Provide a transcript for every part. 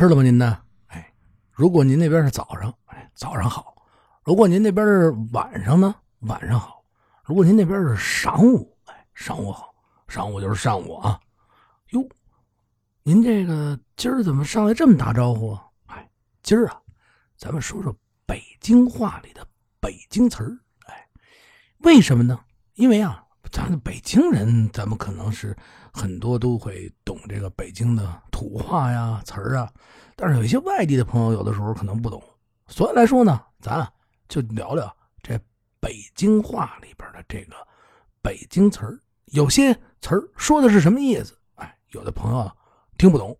吃了吗？您呢？哎，如果您那边是早上，哎，早上好；如果您那边是晚上呢，晚上好；如果您那边是晌午，哎，晌午好。晌午就是上午啊。哟，您这个今儿怎么上来这么打招呼啊？哎，今儿啊，咱们说说北京话里的北京词儿。哎，为什么呢？因为啊，咱北京人，咱们可能是很多都会懂这个北京的土话呀、词儿啊，但是有一些外地的朋友，有的时候可能不懂。所以来说呢，咱就聊聊这北京话里边的这个北京词儿，有些词儿说的是什么意思？哎，有的朋友听不懂，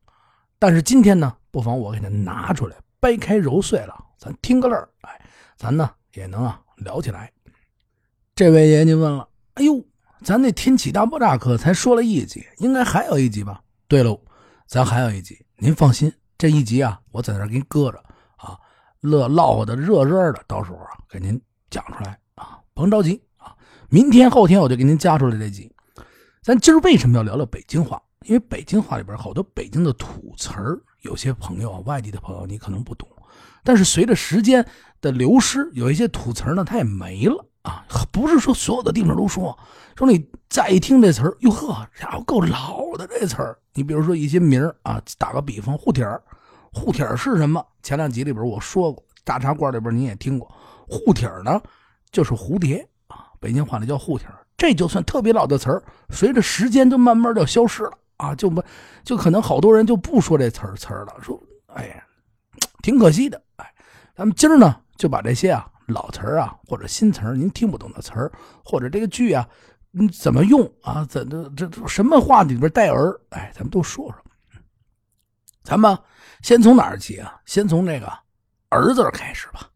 但是今天呢，不妨我给他拿出来，掰开揉碎了，咱听个乐儿。哎，咱呢也能啊聊起来。这位爷，您问了，哎呦，咱那天启大爆炸课才说了一集，应该还有一集吧？对喽，咱还有一集，您放心，这一集啊，我在那给您搁着啊，乐唠的热热的，到时候啊给您讲出来啊，甭着急啊，明天后天我就给您加出来这集。咱今儿为什么要聊聊北京话？因为北京话里边好多北京的土词儿，有些朋友啊，外地的朋友你可能不懂，但是随着时间的流失，有一些土词儿呢，它也没了。啊，不是说所有的地方都说，说你再一听这词儿，哟呵，家伙够老的这词儿。你比如说一些名儿啊，打个比方，护体儿，护体儿是什么？前两集里边我说过，大茶馆里边你也听过，护体儿呢就是蝴蝶啊，北京话里叫护体儿。这就算特别老的词儿，随着时间就慢慢就消失了啊，就不就可能好多人就不说这词儿词儿了，说哎呀，挺可惜的。哎，咱们今儿呢就把这些啊。老词儿啊，或者新词儿，您听不懂的词儿，或者这个句啊，你怎么用啊？怎这这什么话里边带儿？哎，咱们都说说。咱们先从哪儿起啊？先从这个“儿”字开始吧。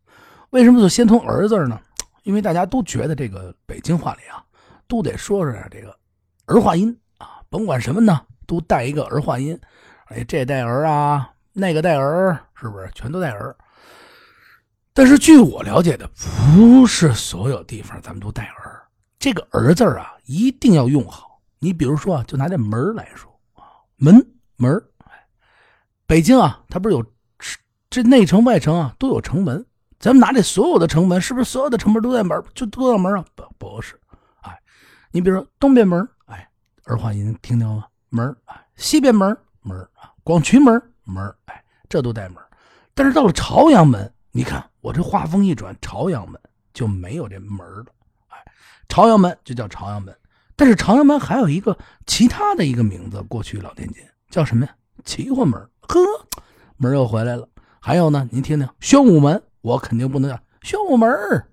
为什么就先从“儿”字呢？因为大家都觉得这个北京话里啊，都得说说这个儿化音啊，甭管什么呢，都带一个儿化音。哎，这带儿啊，那个带儿，是不是全都带儿？但是据我了解的，不是所有地方咱们都带儿。这个“儿”字啊，一定要用好。你比如说啊，就拿这门来说啊，门门北京啊，它不是有这内城外城啊都有城门。咱们拿这所有的城门，是不是所有的城门都在门就都在门啊？不不是，哎，你比如说东边门，哎，儿化音听到吗？门哎，西边门门啊，广渠门门哎，这都带门。但是到了朝阳门。你看我这话锋一转，朝阳门就没有这门了。哎，朝阳门就叫朝阳门，但是朝阳门还有一个其他的一个名字，过去老天津叫什么呀？齐化门。呵，门又回来了。还有呢，您听听，宣武门，我肯定不能叫宣武门，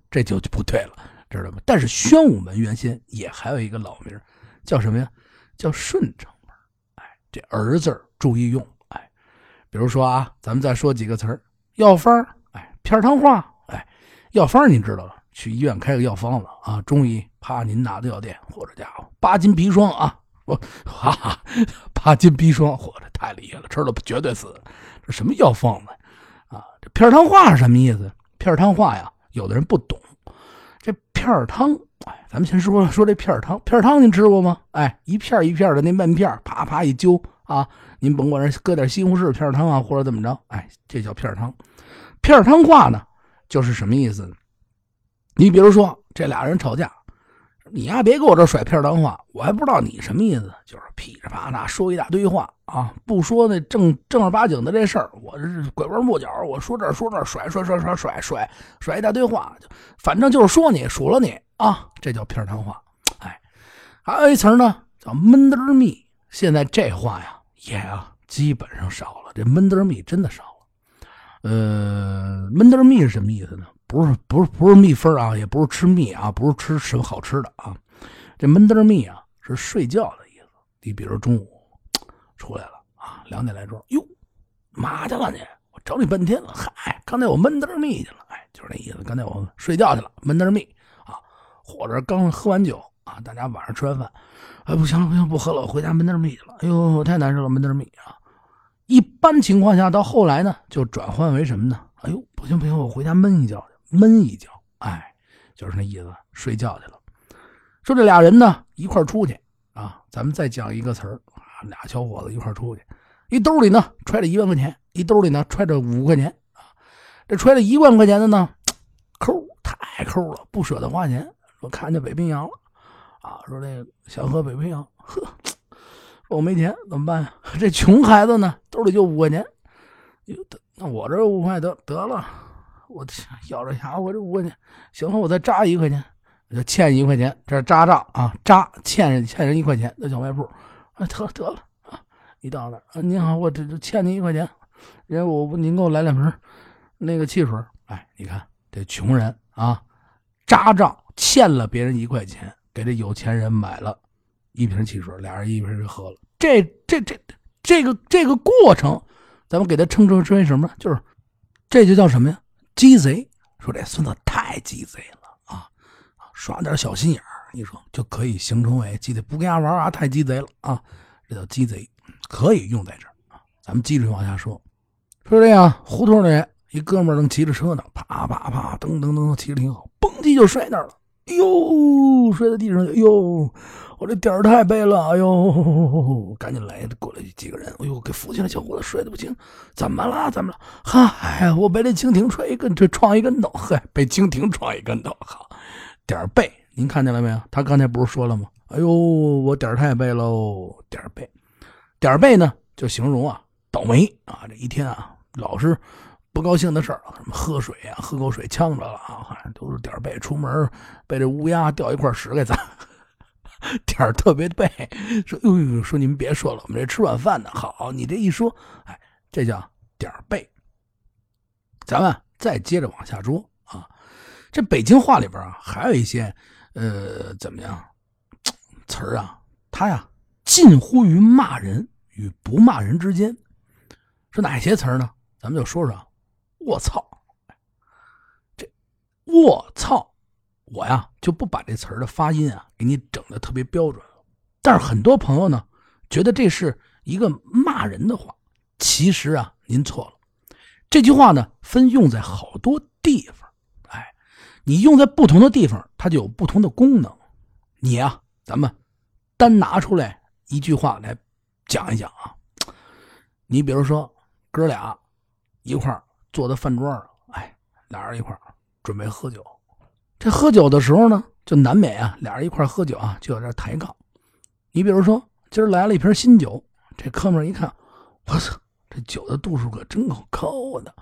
这就就不对了，知道吗？但是宣武门原先也还有一个老名，叫什么呀？叫顺城门。哎，这儿字注意用。哎，比如说啊，咱们再说几个词儿，药方。片汤话，哎，药方您知道了，去医院开个药方子啊，中医啪您拿到药店，或者家伙八斤砒霜啊，我 哈哈，八斤砒霜，嚯，这太厉害了，吃了绝对死。这什么药方子啊？这片汤话是什么意思？片汤话呀，有的人不懂。这片汤，哎，咱们先说说这片汤。片汤您吃过吗？哎，一片一片的那面片，啪啪一揪啊，您甭管是搁点西红柿片汤啊，或者怎么着，哎，这叫片汤。片汤话呢，就是什么意思？你比如说这俩人吵架，你呀别给我这甩片汤话，我还不知道你什么意思，就是噼里啪啦说一大堆话啊，不说那正正儿八经的这事儿，我这拐弯抹角，我说这说那甩甩甩甩甩甩甩一大堆话，反正就是说你数落你啊，这叫片汤话。哎，还有一词呢，叫闷得儿密。现在这话呀也啊基本上少了，这闷得儿密真的少。呃，闷得蜜是什么意思呢？不是，不是，不是蜜蜂啊，也不是吃蜜啊，不是吃什么好吃的啊。这闷得蜜啊，是睡觉的意思。你比如中午出来了啊，两点来钟，哟，嘛去了你？我找你半天了。嗨，刚才我闷得蜜去了。哎，就是那意思。刚才我睡觉去了，闷得蜜啊。或者刚喝完酒啊，大家晚上吃完饭，哎，不行了，不行，不喝了，我回家闷得蜜去了。哎呦，太难受了，闷得蜜啊。一般情况下，到后来呢，就转换为什么呢？哎呦，不行不行，我回家闷一觉去，闷一觉，哎，就是那意思，睡觉去了。说这俩人呢，一块出去啊，咱们再讲一个词儿啊，俩小伙子一块出去，一兜里呢揣着一万块钱，一兜里呢揣着五块钱啊。这揣着一万块钱的呢，抠太抠了，不舍得花钱。说看见北冰洋了啊，说这个想喝北冰洋，呵，我没钱怎么办呀？这穷孩子呢，兜里就五块钱，那我这五块得得了，我咬着牙，我这五块钱，行了，我再扎一块钱，就欠一块钱，这是扎账啊，扎欠人欠人一块钱，那小卖部，啊，得得了啊，一到那啊，您好，我这这欠您一块钱，人我不您给我来两瓶那个汽水，哎，你看这穷人啊，扎账。欠了别人一块钱，给这有钱人买了一瓶汽水，俩人一瓶就喝了。这这这这个这个过程，咱们给他称之为什么？就是这就叫什么呀？鸡贼！说这孙子太鸡贼了啊！耍点小心眼儿，你说就可以形成为鸡贼，不跟人家玩啊，太鸡贼了啊！这叫鸡贼，可以用在这儿啊。咱们继续往下说，说这样胡同里一哥们儿正骑着车呢，啪啪啪，噔噔噔，骑着挺好，嘣叽就摔那儿了。哎呦，摔在地上！哎呦，我这点儿太背了！哎呦，赶紧来，过来几个人！哎呦，给扶起来！小伙子摔的不轻，怎么了？怎么了？嗨，我被这蜻蜓踹一跟，这撞一跟头。嗨，被蜻蜓撞一跟头。好，点儿背，您看见了没有？他刚才不是说了吗？哎呦，我点儿太背喽！点儿背，点儿背呢，就形容啊，倒霉啊！这一天啊，老是。不高兴的事儿，什么喝水啊，喝口水呛着了啊，好像都是点儿背。出门被这乌鸦掉一块石给砸，点儿特别背。说，呦呦，说你们别说了，我们这吃晚饭呢。好，你这一说，哎，这叫点儿背。咱们再接着往下说啊，这北京话里边啊，还有一些呃，怎么样词儿啊？它呀，近乎于骂人与不骂人之间。是哪些词儿呢？咱们就说说。我操！这我操！我呀就不把这词儿的发音啊给你整的特别标准了。但是很多朋友呢觉得这是一个骂人的话，其实啊您错了。这句话呢分用在好多地方，哎，你用在不同的地方，它就有不同的功能。你呀，咱们单拿出来一句话来讲一讲啊。你比如说哥俩一块儿。坐在饭桌上，哎，俩人一块准备喝酒。这喝酒的时候呢，就难免啊，俩人一块喝酒啊，就有点抬杠。你比如说，今儿来了一瓶新酒，这哥们一看，我操，这酒的度数可真够高的。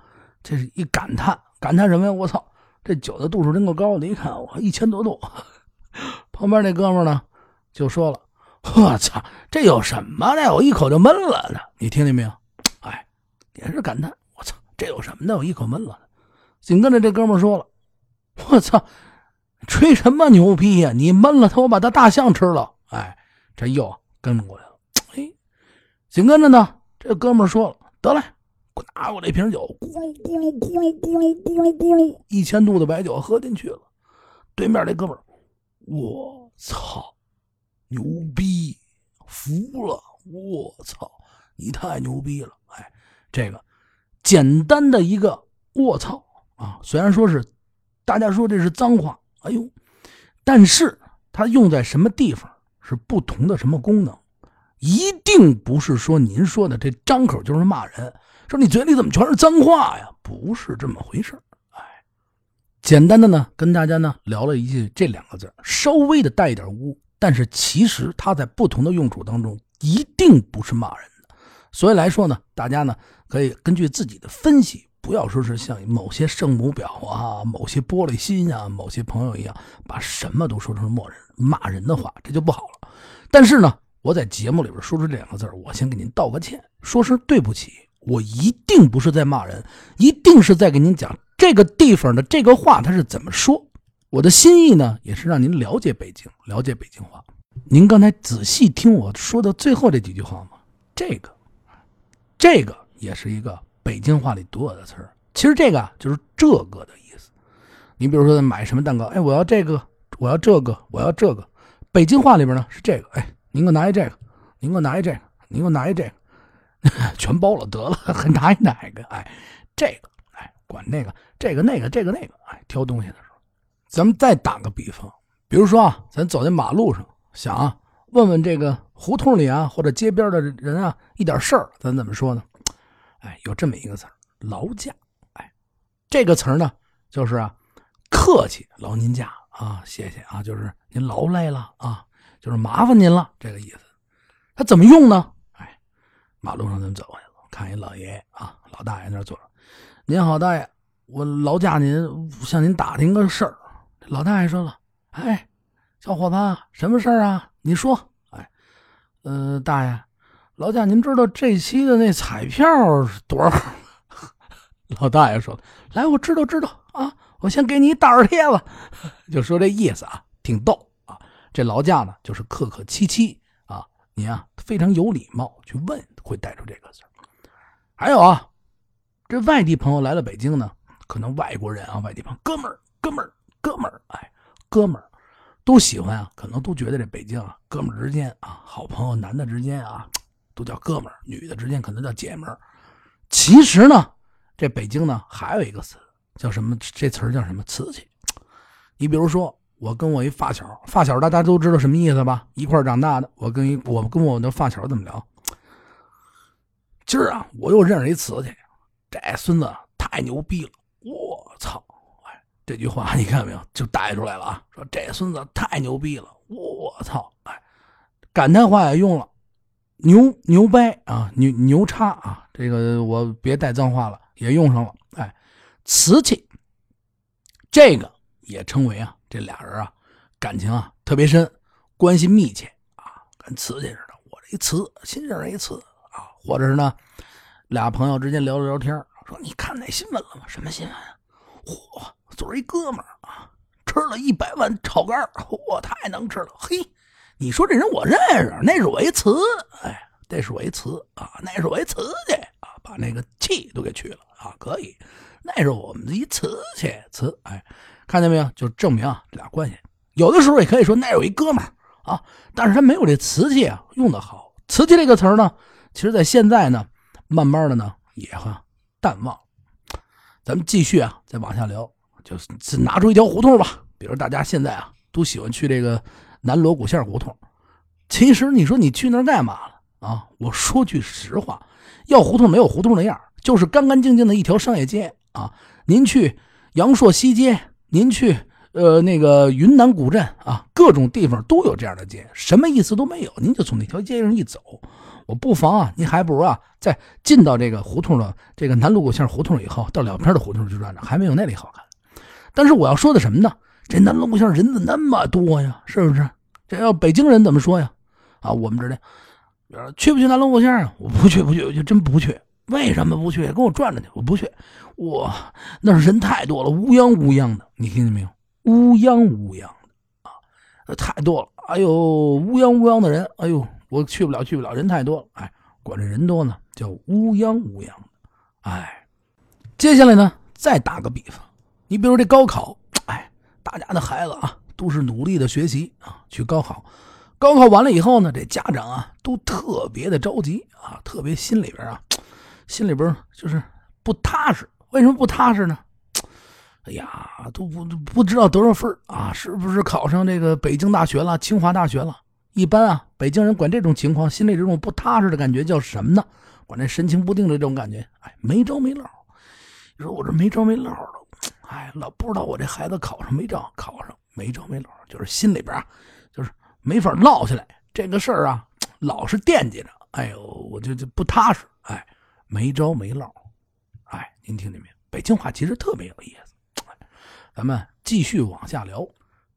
这是一感叹，感叹什么呀？我操，这酒的度数真够高的。一看，我一千多度。旁边那哥们呢，就说了：“我操，这有什么的？我一口就闷了呢。”你听见没有？哎，也是感叹。这有什么的？我一口闷了。紧跟着这哥们说了：“我操，吹什么牛逼呀？你闷了他，我把他大象吃了。”哎，这又跟过来了。哎，紧跟着呢，这哥们说了：“得嘞，给我拿过来一瓶酒，咕噜咕噜咕噜咕噜咕噜咕噜，一千度的白酒喝进去了。”对面那哥们我操，牛逼，服了！我操，你太牛逼了！哎，这个。简单的一个“卧槽”啊，虽然说是大家说这是脏话，哎呦，但是它用在什么地方是不同的什么功能，一定不是说您说的这张口就是骂人，说你嘴里怎么全是脏话呀？不是这么回事哎，简单的呢，跟大家呢聊了一句这两个字，稍微的带一点污，但是其实它在不同的用处当中一定不是骂人的，所以来说呢，大家呢。可以根据自己的分析，不要说是像某些圣母婊啊、某些玻璃心啊、某些朋友一样，把什么都说成默人骂人的话，这就不好了。但是呢，我在节目里边说出这两个字我先给您道个歉，说声对不起。我一定不是在骂人，一定是在给您讲这个地方的这个话它是怎么说。我的心意呢，也是让您了解北京，了解北京话。您刚才仔细听我说的最后这几句话吗？这个，这个。也是一个北京话里独有的词儿。其实这个就是这个的意思。你比如说买什么蛋糕，哎，我要这个，我要这个，我要这个。北京话里边呢是这个，哎，您给我拿一这个，您给我拿一这个，您给我拿一这个，全包了得了，还拿一哪个？哎，这个，哎，管那个，这个那个，这个那个，哎，挑东西的时候，咱们再打个比方，比如说啊，咱走在马路上，想啊，问问这个胡同里啊或者街边的人啊一点事儿，咱怎么说呢？哎，有这么一个词儿“劳驾”。哎，这个词儿呢，就是啊，客气，劳您驾啊，谢谢啊，就是您劳累了啊，就是麻烦您了这个意思。他怎么用呢？哎，马路上咱们走过去了，看一老爷爷啊，老大爷那坐着。您好，大爷，我劳驾您，向您打听个事儿。老大爷说了：“哎，小伙子，什么事儿啊？你说。”哎，呃，大爷，劳驾您知道这期的那彩票多少？老大爷说：“来，我知道，知道啊，我先给你一大耳贴子。”就说这意思啊，挺逗啊。这劳驾呢，就是客客气气啊，你啊非常有礼貌去问，会带出这个字还有啊。这外地朋友来了北京呢，可能外国人啊，外地朋友，哥们儿，哥们儿，哥们儿，哎，哥们儿，都喜欢啊，可能都觉得这北京啊，哥们儿之间啊，好朋友，男的之间啊，都叫哥们儿，女的之间可能叫姐们儿。其实呢，这北京呢，还有一个词叫什么？这词儿叫什么？瓷器。你比如说，我跟我一发小，发小大家都知道什么意思吧？一块长大的，我跟一我跟我的发小怎么聊？今儿啊，我又认识一瓷器。这孙子太牛逼了！我操！哎，这句话你看没有？就带出来了啊！说这孙子太牛逼了！我操！哎，感叹话也用了，牛牛掰啊，牛牛叉啊！这个我别带脏话了，也用上了。哎，瓷器，这个也称为啊，这俩人啊，感情啊特别深，关系密切啊，跟瓷器似的。我这一瓷，新认识一瓷啊，或者是呢。俩朋友之间聊了聊天，说：“你看那新闻了吗？什么新闻啊？嚯，昨儿一哥们儿啊，吃了一百万炒肝嚯，太能吃了！嘿，你说这人我认识，那是我一瓷，哎，这是我一瓷啊，那是我一瓷去啊，把那个气都给去了啊，可以，那是我们的一瓷器瓷，哎，看见没有？就证明啊，这俩关系。有的时候也可以说那有一哥们啊，但是他没有这瓷器啊用的好。瓷器这个词呢，其实在现在呢。慢慢的呢，也哈淡忘。咱们继续啊，再往下聊，就是拿出一条胡同吧。比如大家现在啊，都喜欢去这个南锣鼓巷胡同。其实你说你去那儿干嘛了啊？我说句实话，要胡同没有胡同那样，就是干干净净的一条商业街啊。您去阳朔西街，您去呃那个云南古镇啊，各种地方都有这样的街，什么意思都没有。您就从那条街上一走。我不妨啊，你还不如啊，在进到这个胡同的这个南锣鼓巷胡同以后，到两边的胡同去转转，还没有那里好看。但是我要说的什么呢？这南锣鼓巷人怎么那么多呀？是不是？这要北京人怎么说呀？啊，我们这里去不去南锣鼓巷啊？我不去，不去，我就真不去。为什么不去？跟我转转去。我不去，我那人太多了，乌泱乌泱的。你听见没有？乌泱乌泱的啊，太多了。哎呦，乌泱乌泱的人，哎呦。我去不了，去不了，人太多了。哎，管这人多呢，叫乌泱乌泱的。哎，接下来呢，再打个比方，你比如这高考，大家的孩子啊，都是努力的学习啊，去高考。高考完了以后呢，这家长啊，都特别的着急啊，特别心里边啊，心里边就是不踏实。为什么不踏实呢？哎呀，都不不知道多少分啊，是不是考上这个北京大学了，清华大学了？一般啊，北京人管这种情况，心里这种不踏实的感觉叫什么呢？管这神情不定的这种感觉，哎，没着没落。你说我这没着没落的，哎，老不知道我这孩子考上没着，考上没着没落，就是心里边啊，就是没法落下来。这个事儿啊，老是惦记着。哎呦，我就就不踏实，哎，没招没落。哎，您听见没有？北京话其实特别有意思。咱们继续往下聊，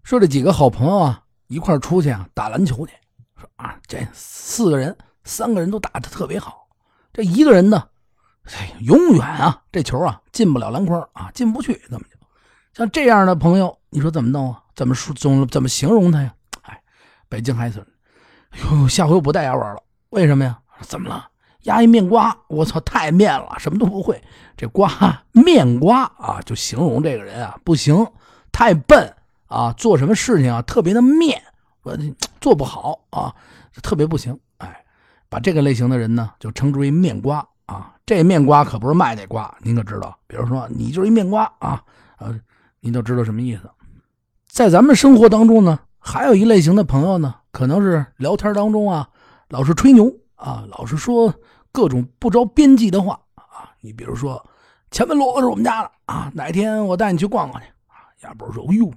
说这几个好朋友啊。一块出去啊，打篮球去。说啊，这四个人，三个人都打的特别好。这一个人呢，哎，永远啊，这球啊进不了篮筐啊，进不去。怎么就像这样的朋友，你说怎么弄啊？怎么说？怎么怎么形容他呀？哎，北京孩子，哎呦，下回我不带牙玩了。为什么呀？怎么了？压一面瓜，我操，太面了，什么都不会。这瓜面瓜啊，就形容这个人啊，不行，太笨。啊，做什么事情啊，特别的面，我做不好啊，特别不行。哎，把这个类型的人呢，就称之为面瓜啊。这面瓜可不是卖那瓜，您可知道？比如说，你就是一面瓜啊，呃，您就知道什么意思。在咱们生活当中呢，还有一类型的朋友呢，可能是聊天当中啊，老是吹牛啊，老是说各种不着边际的话啊。你比如说，前门骡子是我们家的啊，哪天我带你去逛逛去啊？亚波说：“哎呦，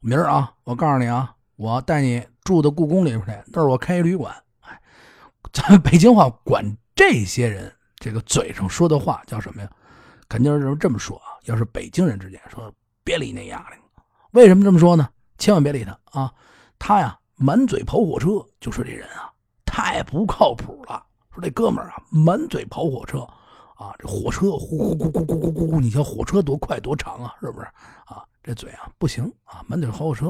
明儿啊，我告诉你啊，我带你住到故宫里边去，那是我开一旅馆。”哎，咱北京话管这些人这个嘴上说的话叫什么呀？肯定是这么说啊，要是北京人之间说，别理那丫的。为什么这么说呢？千万别理他啊，他呀，满嘴跑火车，就说这人啊，太不靠谱了。说这哥们啊，满嘴跑火车。啊，这火车呼呼呼呼呼呼呼，你瞧火车多快多长啊，是不是？啊，这嘴啊，不行啊，满嘴跑火车。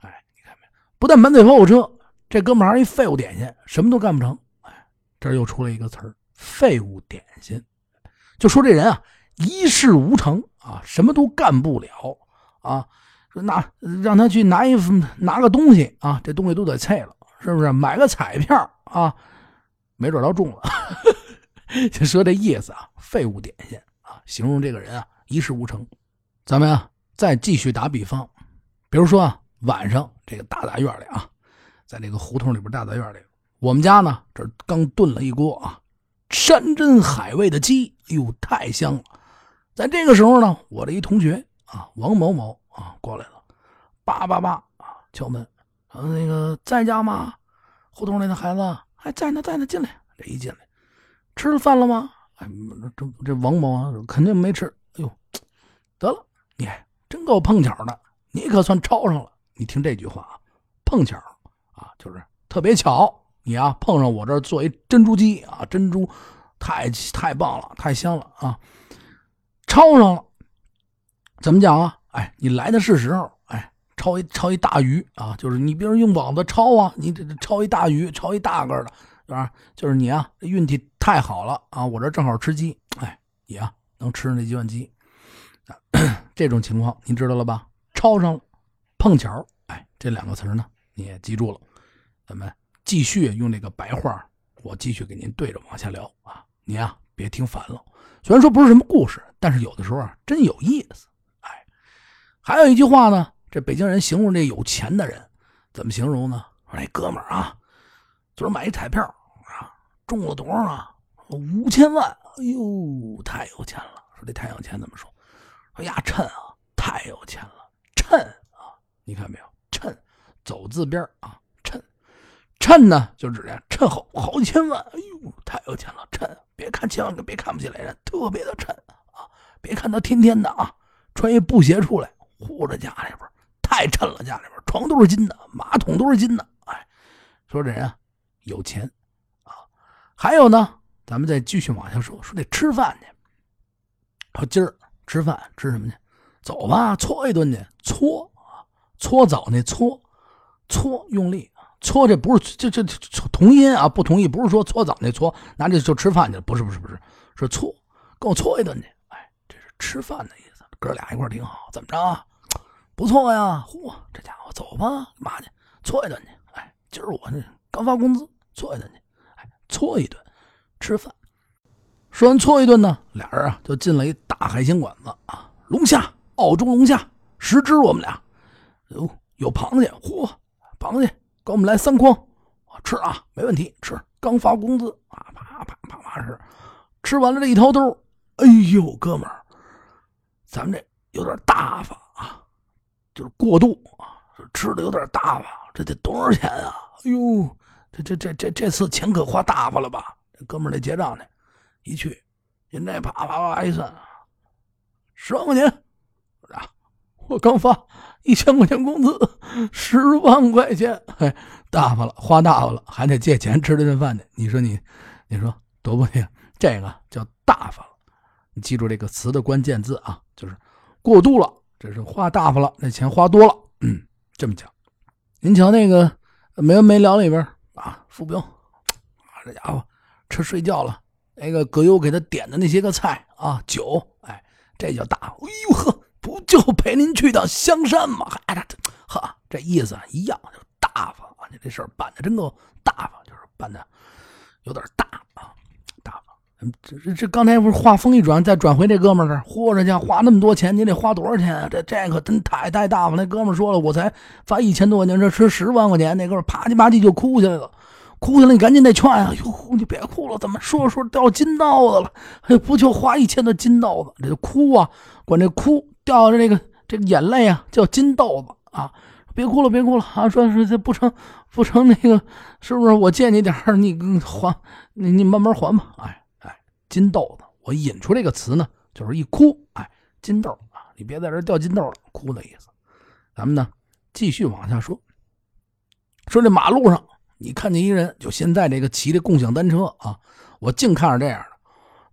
哎，你看没，不但满嘴跑火车，这哥们还一废物点心，什么都干不成。哎。这又出来一个词。废物点心，就说这人啊，一事无成啊，什么都干不了啊。说拿让他去拿一拿个东西啊，这东西都得菜了，是不是？买个彩票啊，没准都中了。就说这意思啊，废物点心啊，形容这个人啊一事无成。咱们啊再继续打比方，比如说啊晚上这个大杂院里啊，在那个胡同里边大杂院里，我们家呢这刚炖了一锅啊山珍海味的鸡，哎呦太香了。在这个时候呢，我的一同学啊王某某。啊，过来了，叭叭叭啊，敲门，啊那个在家吗？胡同里的孩子还在呢，在呢，进来。这一进来，吃了饭了吗？哎，这这王某啊，肯定没吃。哎呦，得了，你真够碰巧的，你可算抄上了。你听这句话啊，碰巧啊，就是特别巧，你啊碰上我这儿做一珍珠鸡啊，珍珠太太棒了，太香了啊，抄上了，怎么讲啊？哎，你来的是时候，哎，抄一抄一大鱼啊，就是你比如用网子抄啊，你这抄一大鱼，抄一大个的，是吧？就是你啊，运气太好了啊，我这正好吃鸡，哎，你啊能吃上那几万鸡，这种情况您知道了吧？抄上了，碰巧，哎，这两个词呢你也记住了，咱们继续用这个白话，我继续给您对着往下聊啊，您啊别听烦了，虽然说不是什么故事，但是有的时候啊真有意思。哎还有一句话呢，这北京人形容这有钱的人，怎么形容呢？说那哥们儿啊，昨儿买一彩票啊，中了多少啊？五千万！哎呦，太有钱了！说这太有钱怎么说？说呀，趁啊，太有钱了，趁啊！你看没有？趁，走字边啊，趁，呢就指的趁好好几千万！哎呦，太有钱了，趁！别看千万别看不起来人，特别的趁啊！别看他天天的啊，穿一布鞋出来。护着家里边太沉了，家里边床都是金的，马桶都是金的。哎，说这人啊有钱啊。还有呢，咱们再继续往下说，说得吃饭去。说今儿吃饭吃什么去？走吧，搓一顿去。搓啊，搓澡那搓，搓用力搓。这不是这这同音啊，不同意。不是说搓澡那搓，拿这就吃饭去了。不是不是不是，说搓，跟我搓一顿去。哎，这是吃饭的意思。哥俩一块挺好，怎么着啊？不错呀！嚯，这家伙走吧，干嘛去？搓一顿去。哎，今儿我这刚发工资，搓一顿去。哎，搓一顿，吃饭。说完搓一顿呢，俩人啊就进了一大海鲜馆子啊，龙虾，澳洲龙虾，十只。我们俩有有螃蟹，嚯，螃蟹，给我们来三筐。吃啊，没问题，吃。刚发工资啊，啪啪啪啪是。吃完了这一掏兜，哎呦，哥们儿。咱们这有点大发啊，就是过度啊，吃的有点大发，这得多少钱啊？哎呦，这这这这这次钱可花大发了吧？这哥们儿来结账呢，一去，人家啪啪啪一算，十万块钱，啊，我刚发一千块钱工资，十万块钱，嘿，大发了，花大发了，还得借钱吃这顿饭去。你说你，你说多不行？这个叫大发了。你记住这个词的关键字啊，就是过度了，这是花大发了，那钱花多了。嗯，这么讲。您瞧那个没完没了里边啊，傅兵，啊，这家伙吃睡觉了。那个葛优给他点的那些个菜啊，酒，哎，这叫大。哎呦呵，不就陪您去趟香山吗？哎，这呵，这意思一样，就大方啊！你这事儿办的真够大方，就是办的有点大啊，大方。这这这刚才不是话锋一转，再转回这哥们儿这儿，嚯，这家花那么多钱，你得花多少钱啊？这这可真太太大方。那哥们儿说了，我才发一千多块钱，这吃十万块钱。那哥们儿啪叽啪叽就哭起来了，哭起来你赶紧得劝啊！哟，你别哭了，怎么说说掉金刀子了？哎，不就花一千的金刀子，这就哭啊，管这哭掉的这个这个眼泪啊叫金豆子啊！别哭了，别哭了啊！说是这不成不成那个，是不是？我借你点你还你你慢慢还吧。哎哎，金豆子，我引出这个词呢，就是一哭，哎，金豆啊，你别在这掉金豆了，哭的意思。咱们呢继续往下说，说这马路上你看见一人，就现在这个骑的共享单车啊，我净看着这样的，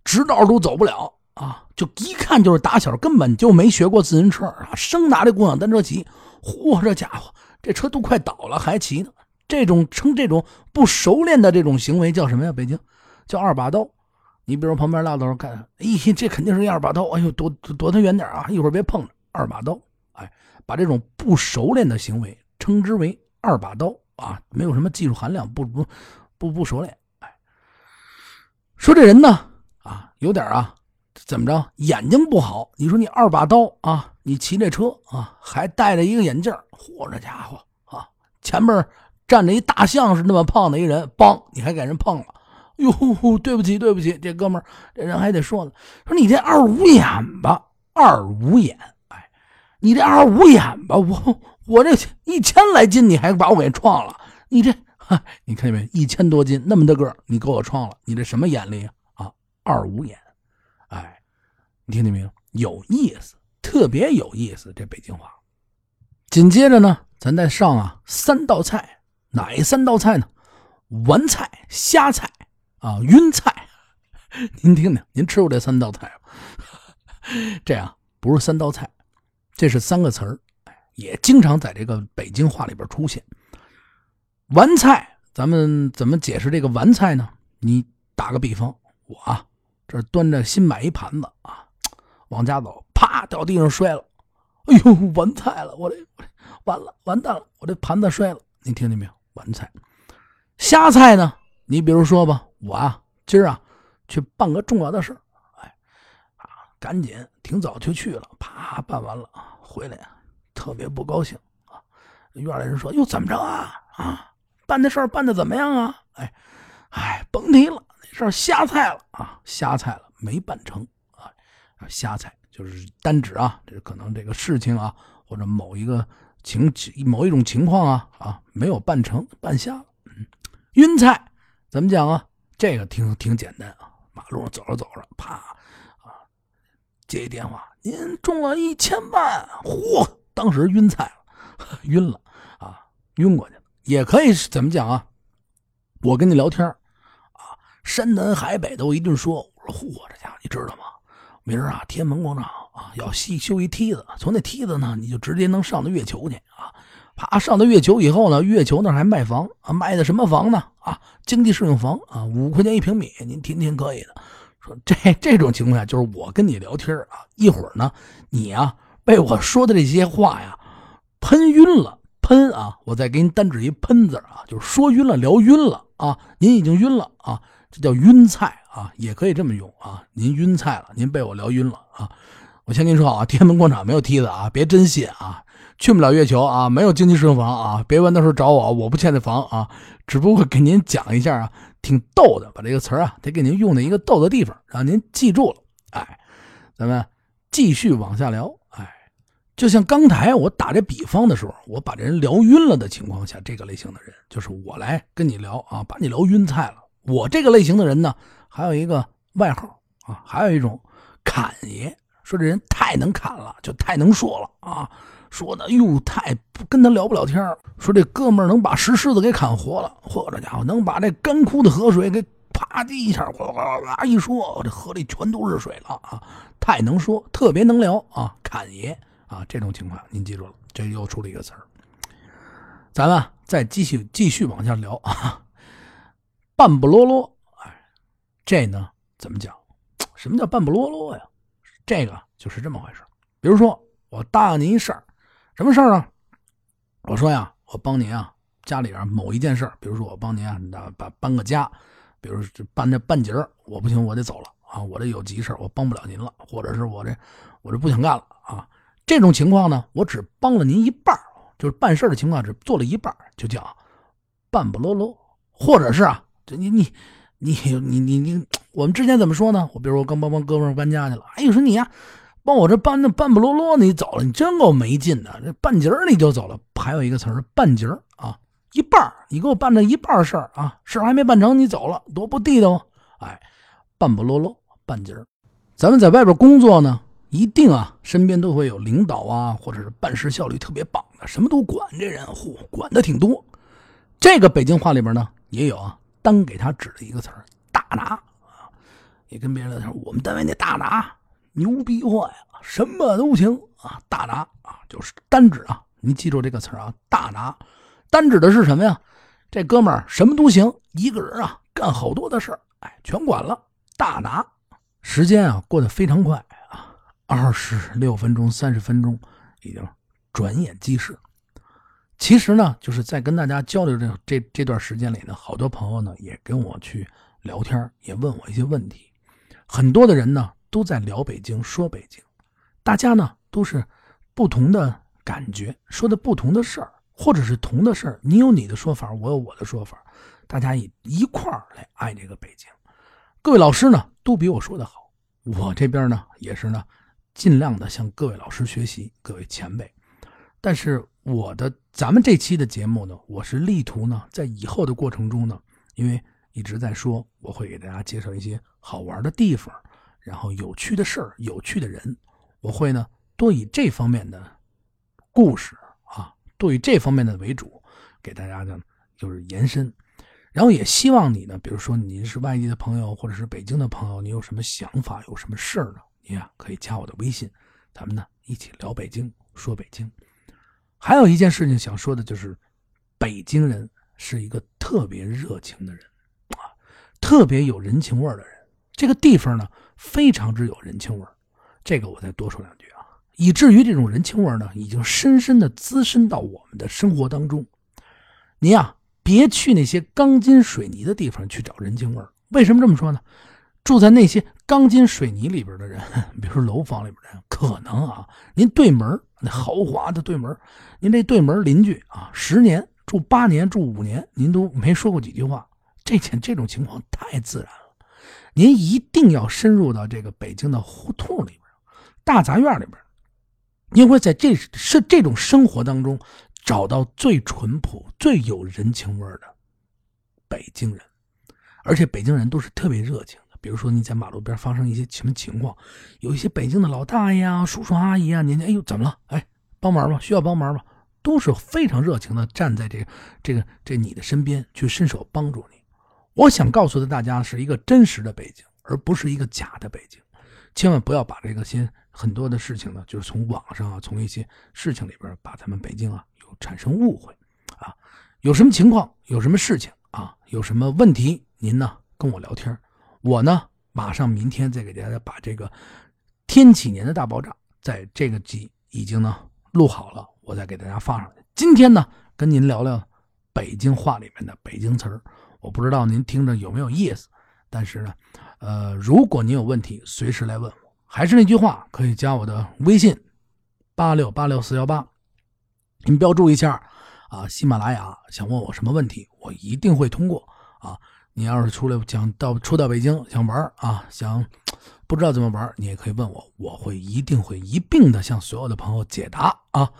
直道都走不了啊，就一看就是打小根本就没学过自行车啊，生拿这共享单车骑。嚯，这家伙，这车都快倒了还骑呢！这种称这种不熟练的这种行为叫什么呀？北京叫二把刀。你比如旁边唠叨看，哎，这肯定是二把刀。哎呦，躲躲他远点啊！一会儿别碰着二把刀。哎，把这种不熟练的行为称之为二把刀啊，没有什么技术含量，不不不不熟练。哎，说这人呢，啊，有点啊。怎么着？眼睛不好？你说你二把刀啊？你骑这车啊，还戴着一个眼镜嚯，这家伙啊，前面站着一大象是那么胖的一人，梆，你还给人碰了？哟，对不起，对不起，这哥们儿，这人还得说呢，说你这二五眼吧，二五眼，哎，你这二五眼吧，我我这一千来斤，你还把我给撞了？你这，你看见没？一千多斤那么大个你给我撞了？你这什么眼力啊？啊，二五眼。你听见没有？有意思，特别有意思。这北京话。紧接着呢，咱再上啊三道菜，哪三道菜呢？丸菜、虾菜啊、晕菜。您听听，您吃过这三道菜吗？这样不是三道菜，这是三个词儿，也经常在这个北京话里边出现。丸菜，咱们怎么解释这个丸菜呢？你打个比方，我啊。这端着新买一盘子啊，往家走，啪掉地上摔了，哎呦，完菜了！我这完了，完蛋了！我这盘子摔了，你听见没有？完菜，瞎菜呢？你比如说吧，我啊，今儿啊去办个重要的事儿哎，啊，赶紧挺早就去了，啪办完了，回来啊，特别不高兴啊。院里人说：“又怎么着啊？啊，办的事儿办的怎么样啊？”哎，哎，甭提了。这瞎菜了啊，瞎菜了，没办成啊，瞎猜就是单指啊，这可能这个事情啊，或者某一个情某一种情况啊啊，没有办成，办瞎了。嗯，晕菜怎么讲啊？这个挺挺简单啊，马路上走着走着，啪啊，接一电话，您中了一千万，嚯，当时晕菜了，晕了啊，晕过去了。也可以是怎么讲啊？我跟你聊天啊山南海北的，我一顿说。我说：“嚯，这家伙你知道吗？明儿啊，天安门广场啊，要修修一梯子。从那梯子呢，你就直接能上到月球去啊！爬，上到月球以后呢，月球那还卖房啊，卖的什么房呢？啊，经济适用房啊，五块钱一平米，您听听可以的。说这这种情况下，就是我跟你聊天啊，一会儿呢，你啊被我说的这些话呀喷晕了，喷啊，我再给你单指一喷字啊，就是说晕了，聊晕了啊，您已经晕了啊。”这叫晕菜啊，也可以这么用啊。您晕菜了，您被我聊晕了啊。我先跟你说啊，天安门广场没有梯子啊，别真信啊。去不了月球啊，没有经济适用房啊，别问到时候找我，我不欠这房啊。只不过给您讲一下啊，挺逗的，把这个词啊得给您用在一个逗的地方，让您记住了。哎，咱们继续往下聊。哎，就像刚才我打这比方的时候，我把这人聊晕了的情况下，这个类型的人就是我来跟你聊啊，把你聊晕菜了。我这个类型的人呢，还有一个外号啊，还有一种侃爷，说这人太能侃了，就太能说了啊，说的哟太跟他聊不了天说这哥们儿能把石狮子给砍活了，嚯，这家伙能把这干枯的河水给啪叽一下哗啦啦一说，这河里全都是水了啊，太能说，特别能聊啊，侃爷啊，这种情况您记住了，这又出了一个词儿，咱们再继续继续往下聊啊。半不啰啰，这呢怎么讲？什么叫半不啰啰呀？这个就是这么回事。比如说，我答应您一事儿，什么事儿呢？我说呀，我帮您啊，家里边某一件事儿，比如说我帮您啊，把搬个家，比如办这半截儿我不行，我得走了啊，我这有急事儿我帮不了您了，或者是我这我这不想干了啊。这种情况呢，我只帮了您一半就是办事的情况只做了一半就叫半不啰啰，或者是啊，这你你你你你你，我们之前怎么说呢？我比如说我刚帮帮哥们搬家去了，哎，你说你呀。帮我这搬的半不落落，你走了，你真够没劲的。这半截你就走了，还有一个词儿半截啊，一半你给我办了一半事儿啊，事儿还没办成你走了，多不地道。哎，半不落落，半截咱们在外边工作呢，一定啊，身边都会有领导啊，或者是办事效率特别棒的，什么都管，这人嚯，管的挺多。这个北京话里边呢，也有啊，单给他指了一个词儿大拿啊，也跟别人说我们单位那大拿。牛逼坏了，什么都行啊！大拿啊，就是单指啊，你记住这个词儿啊，大拿，单指的是什么呀？这哥们儿什么都行，一个人啊干好多的事儿，哎，全管了。大拿，时间啊过得非常快啊，二十六分钟、三十分钟，已经转眼即逝。其实呢，就是在跟大家交流这这这段时间里呢，好多朋友呢也跟我去聊天，也问我一些问题，很多的人呢。都在聊北京，说北京，大家呢都是不同的感觉，说的不同的事儿，或者是同的事儿。你有你的说法，我有我的说法，大家一一块儿来爱这个北京。各位老师呢都比我说的好，我这边呢也是呢尽量的向各位老师学习，各位前辈。但是我的咱们这期的节目呢，我是力图呢在以后的过程中呢，因为一直在说，我会给大家介绍一些好玩的地方。然后有趣的事儿、有趣的人，我会呢多以这方面的故事啊，多以这方面的为主，给大家呢就是延伸。然后也希望你呢，比如说您是外地的朋友，或者是北京的朋友，你有什么想法、有什么事儿呢？你呀可以加我的微信，咱们呢一起聊北京，说北京。还有一件事情想说的就是，北京人是一个特别热情的人啊，特别有人情味的人。这个地方呢。非常之有人情味这个我再多说两句啊，以至于这种人情味呢，已经深深的滋生到我们的生活当中。您呀，别去那些钢筋水泥的地方去找人情味为什么这么说呢？住在那些钢筋水泥里边的人，比如说楼房里边的人，可能啊，您对门那豪华的对门，您这对门邻居啊，十年住八年住五年，您都没说过几句话，这件这种情况太自然了。您一定要深入到这个北京的胡同里边、大杂院里边，您会在这是这种生活当中找到最淳朴、最有人情味的北京人，而且北京人都是特别热情。比如说你在马路边发生一些什么情况，有一些北京的老大爷啊、叔叔阿姨啊，您，哎呦怎么了？哎，帮忙吧，需要帮忙吧，都是非常热情的站在这个这个这你的身边去伸手帮助你。我想告诉的大家是一个真实的北京，而不是一个假的北京。千万不要把这个先很多的事情呢，就是从网上啊，从一些事情里边把咱们北京啊有产生误会啊。有什么情况，有什么事情啊，有什么问题，您呢跟我聊天，我呢马上明天再给大家把这个天启年的大爆炸在这个集已经呢录好了，我再给大家发上去。今天呢跟您聊聊北京话里面的北京词儿。我不知道您听着有没有意思，但是呢，呃，如果您有问题，随时来问我。还是那句话，可以加我的微信，八六八六四幺八，您标注一下啊。喜马拉雅想问我什么问题，我一定会通过啊。你要是出来想到出到北京想玩啊，想 不知道怎么玩，你也可以问我，我会一定会一并的向所有的朋友解答啊。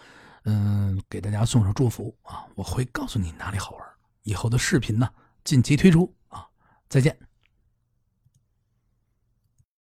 嗯，给大家送上祝福啊，我会告诉你哪里好玩。以后的视频呢？近期推出啊！再见。